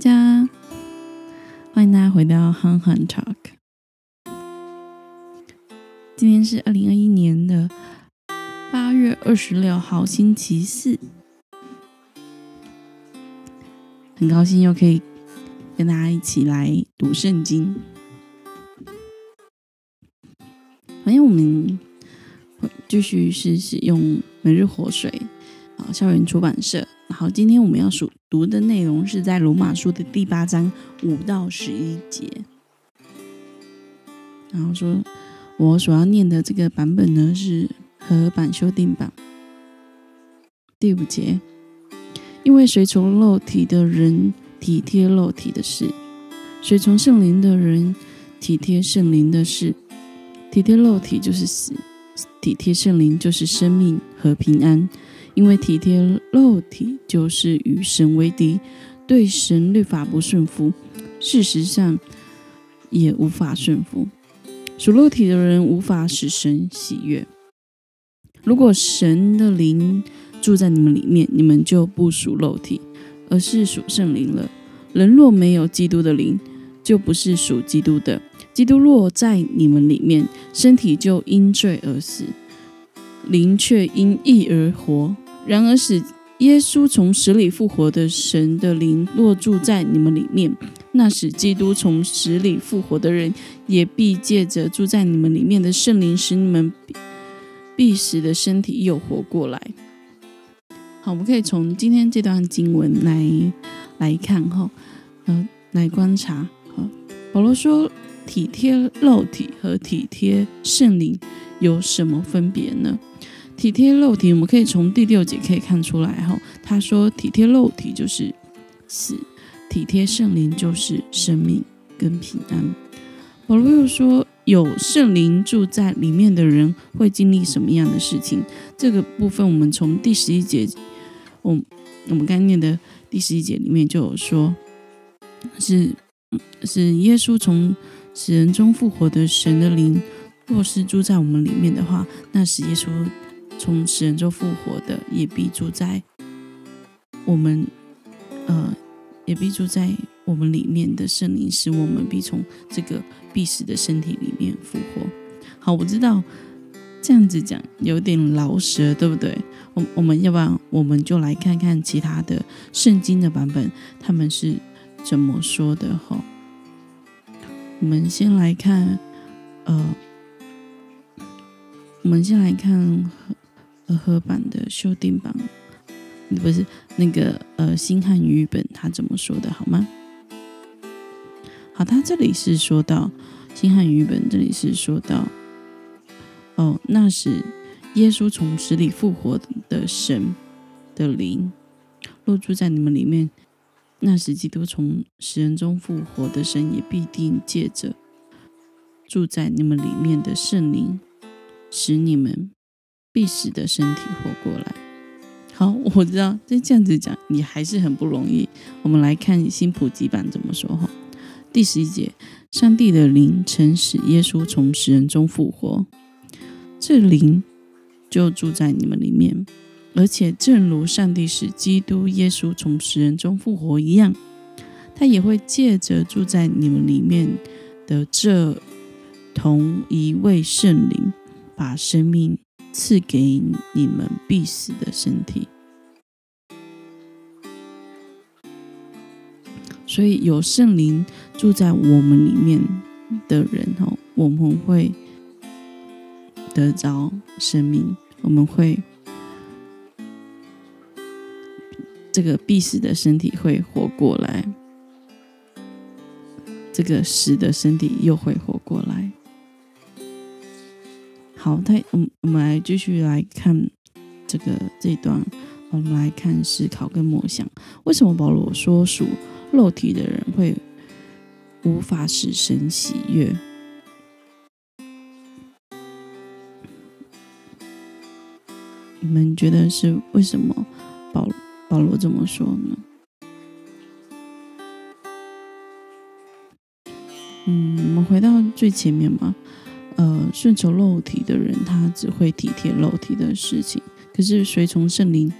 家，欢迎大家回到憨憨 Talk。今天是二零二一年的八月二十六号，星期四。很高兴又可以跟大家一起来读圣经。欢迎我们继续是使用每日活水校园出版社。然后今天我们要数读的内容是在罗马书的第八章五到十一节。然后说，我所要念的这个版本呢是和版修订版。第五节。因为随从肉体的人体贴肉体的事，随从圣灵的人体贴圣灵的事。体贴肉体就是死，体贴圣灵就是生命和平安。因为体贴肉体就是与神为敌，对神律法不顺服，事实上也无法顺服。属肉体的人无法使神喜悦。如果神的灵，住在你们里面，你们就不属肉体，而是属圣灵了。人若没有基督的灵，就不是属基督的。基督若在你们里面，身体就因罪而死，灵却因义而活。然而使耶稣从死里复活的神的灵若住在你们里面，那使基督从死里复活的人，也必借着住在你们里面的圣灵，使你们必死的身体又活过来。好，我们可以从今天这段经文来来看哈，呃，来观察。好，保罗说体贴肉体和体贴圣灵有什么分别呢？体贴肉体，我们可以从第六节可以看出来哈。他说体贴肉体就是死，体贴圣灵就是生命跟平安。保罗又说有圣灵住在里面的人会经历什么样的事情？这个部分我们从第十一节。我我们刚念的第十一节里面就有说，是是耶稣从死人中复活的神的灵，若是住在我们里面的话，那是耶稣从死人中复活的，也必住在我们呃，也必住在我们里面的圣灵，使我们必从这个必死的身体里面复活。好，我知道这样子讲有点老舌，对不对？我我们要不然我们就来看看其他的圣经的版本，他们是怎么说的哈。我们先来看，呃，我们先来看和合版的修订版，不是那个呃新汉语本他怎么说的好吗？好，他这里是说到新汉语本，这里是说到，哦，那是。耶稣从死里复活的神的灵，若住在你们里面，那时基督从死人中复活的神也必定借着住在你们里面的圣灵，使你们必死的身体活过来。好，我知道这这样子讲你还是很不容易。我们来看新普及版怎么说哈。第十一节，上帝的灵曾使耶稣从死人中复活，这灵。就住在你们里面，而且正如上帝使基督耶稣从死人中复活一样，他也会借着住在你们里面的这同一位圣灵，把生命赐给你们必死的身体。所以有圣灵住在我们里面的人哦，我们会。得着生命，我们会这个必死的身体会活过来，这个死的身体又会活过来。好，他，我们我们来继续来看这个这一段，我们来看思考跟默想，为什么保罗说属肉体的人会无法使神喜悦？你们觉得是为什么保罗这么说呢？嗯，我们回到最前面嘛，呃，顺从肉体的人，他只会体贴肉体的事情；可是随从圣灵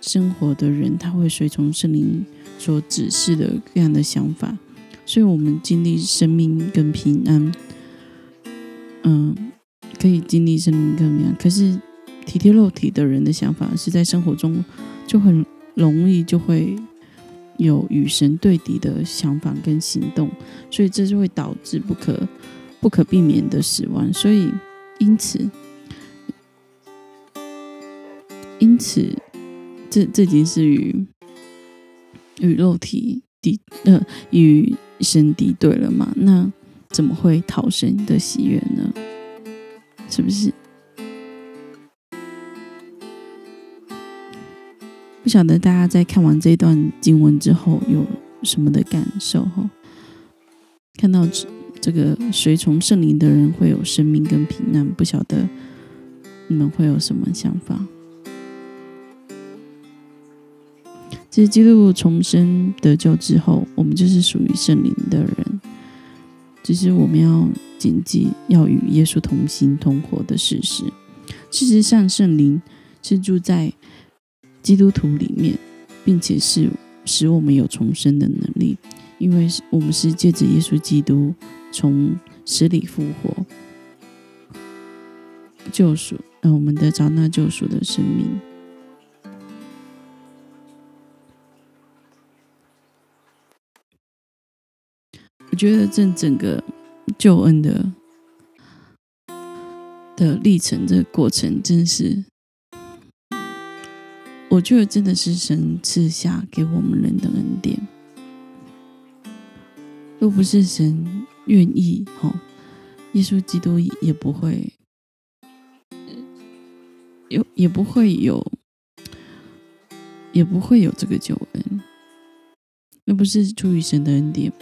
生活的人，他会随从圣灵所指示的各样的想法，所以我们经历生命跟平安，嗯，可以经历生命跟平安。可是体贴肉体的人的想法，是在生活中就很容易就会有与神对敌的想法跟行动，所以这就会导致不可不可避免的死亡。所以因此。因此，这这已经是与与肉体敌呃与神敌对了嘛？那怎么会讨神的喜悦呢？是不是？不晓得大家在看完这段经文之后有什么的感受？哈，看到这个随从圣灵的人会有生命跟平安，不晓得你们会有什么想法？其实，基督重生得救之后，我们就是属于圣灵的人。只是我们要谨记，要与耶稣同行同活的事实。事实上，圣灵是住在基督徒里面，并且是使我们有重生的能力，因为我们是借着耶稣基督从死里复活，救赎，呃，我们的找那救赎的生命。我觉得这整个救恩的的历程，这个过程，真是，我觉得真的是神赐下给我们人的恩典。若不是神愿意，哈，耶稣基督也不会有，也不会有，也不会有这个救恩。若不是出于神的恩典。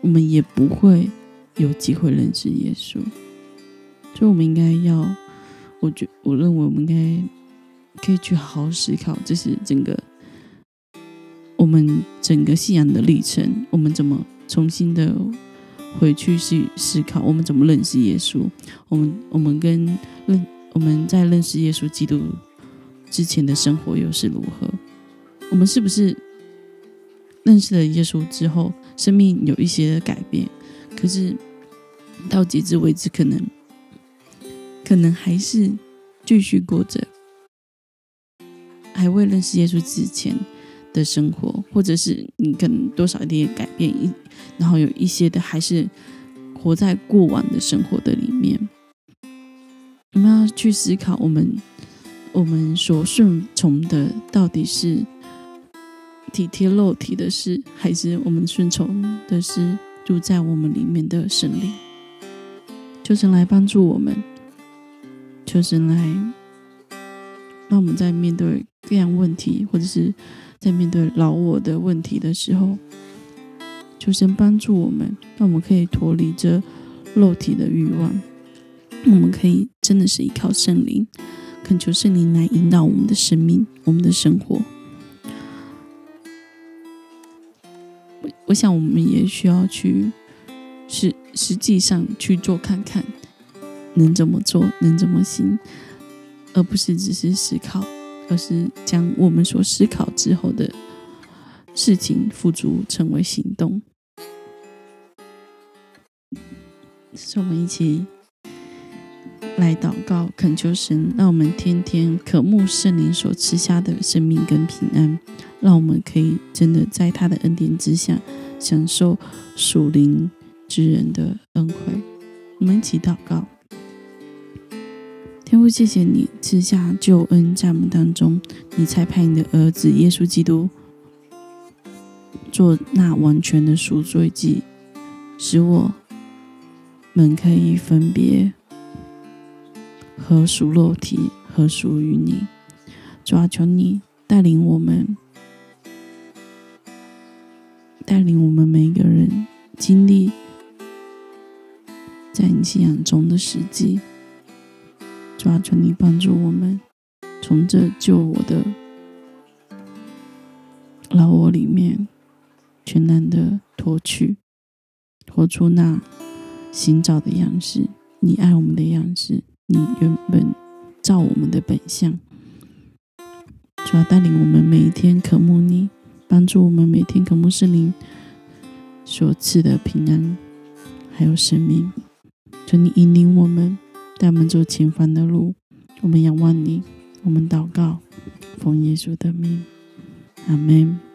我们也不会有机会认识耶稣，所以我们应该要，我觉我认为我们应该可以去好好思考，这是整个我们整个信仰的历程，我们怎么重新的回去去思考，我们怎么认识耶稣，我们我们跟认我们在认识耶稣基督之前的生活又是如何，我们是不是认识了耶稣之后？生命有一些改变，可是到截至为止，可能可能还是继续过着还未认识耶稣之前的生活，或者是你可能多少一点改变，一然后有一些的还是活在过往的生活的里面。我们要去思考，我们我们所顺从的到底是。体贴肉体的事，还是我们顺从的是住在我们里面的神灵？求神来帮助我们，求神来那我们在面对各样问题，或者是在面对老我的问题的时候，求神帮助我们，让我们可以脱离这肉体的欲望，我们可以真的是依靠圣灵，恳求圣灵来引导我们的生命，我们的生活。我想，我们也需要去实实际上去做看看，能怎么做，能怎么行，而不是只是思考，而是将我们所思考之后的事情付诸成为行动。是我们一起来祷告，恳求神，让我们天天渴慕圣灵所赐下的生命跟平安，让我们可以真的在他的恩典之下。享受属灵之人的恩惠，我们一起祷告。天父，谢谢你赐下救恩在我们当中，你才派你的儿子耶稣基督做那完全的赎罪祭，使我们可以分别何属肉体，何属于你。主啊，求你带领我们。带领我们每一个人经历在你信仰中的实际，主啊，求你帮助我们从这救我的老我里面全然的脱去，活出那寻找的样式，你爱我们的样式，你原本造我们的本相。主要带领我们每一天渴慕你。帮助我们每天渴慕圣灵所赐的平安，还有生命。求你引领我们，带我们走前方的路。我们仰望你，我们祷告，奉耶稣的名，阿门。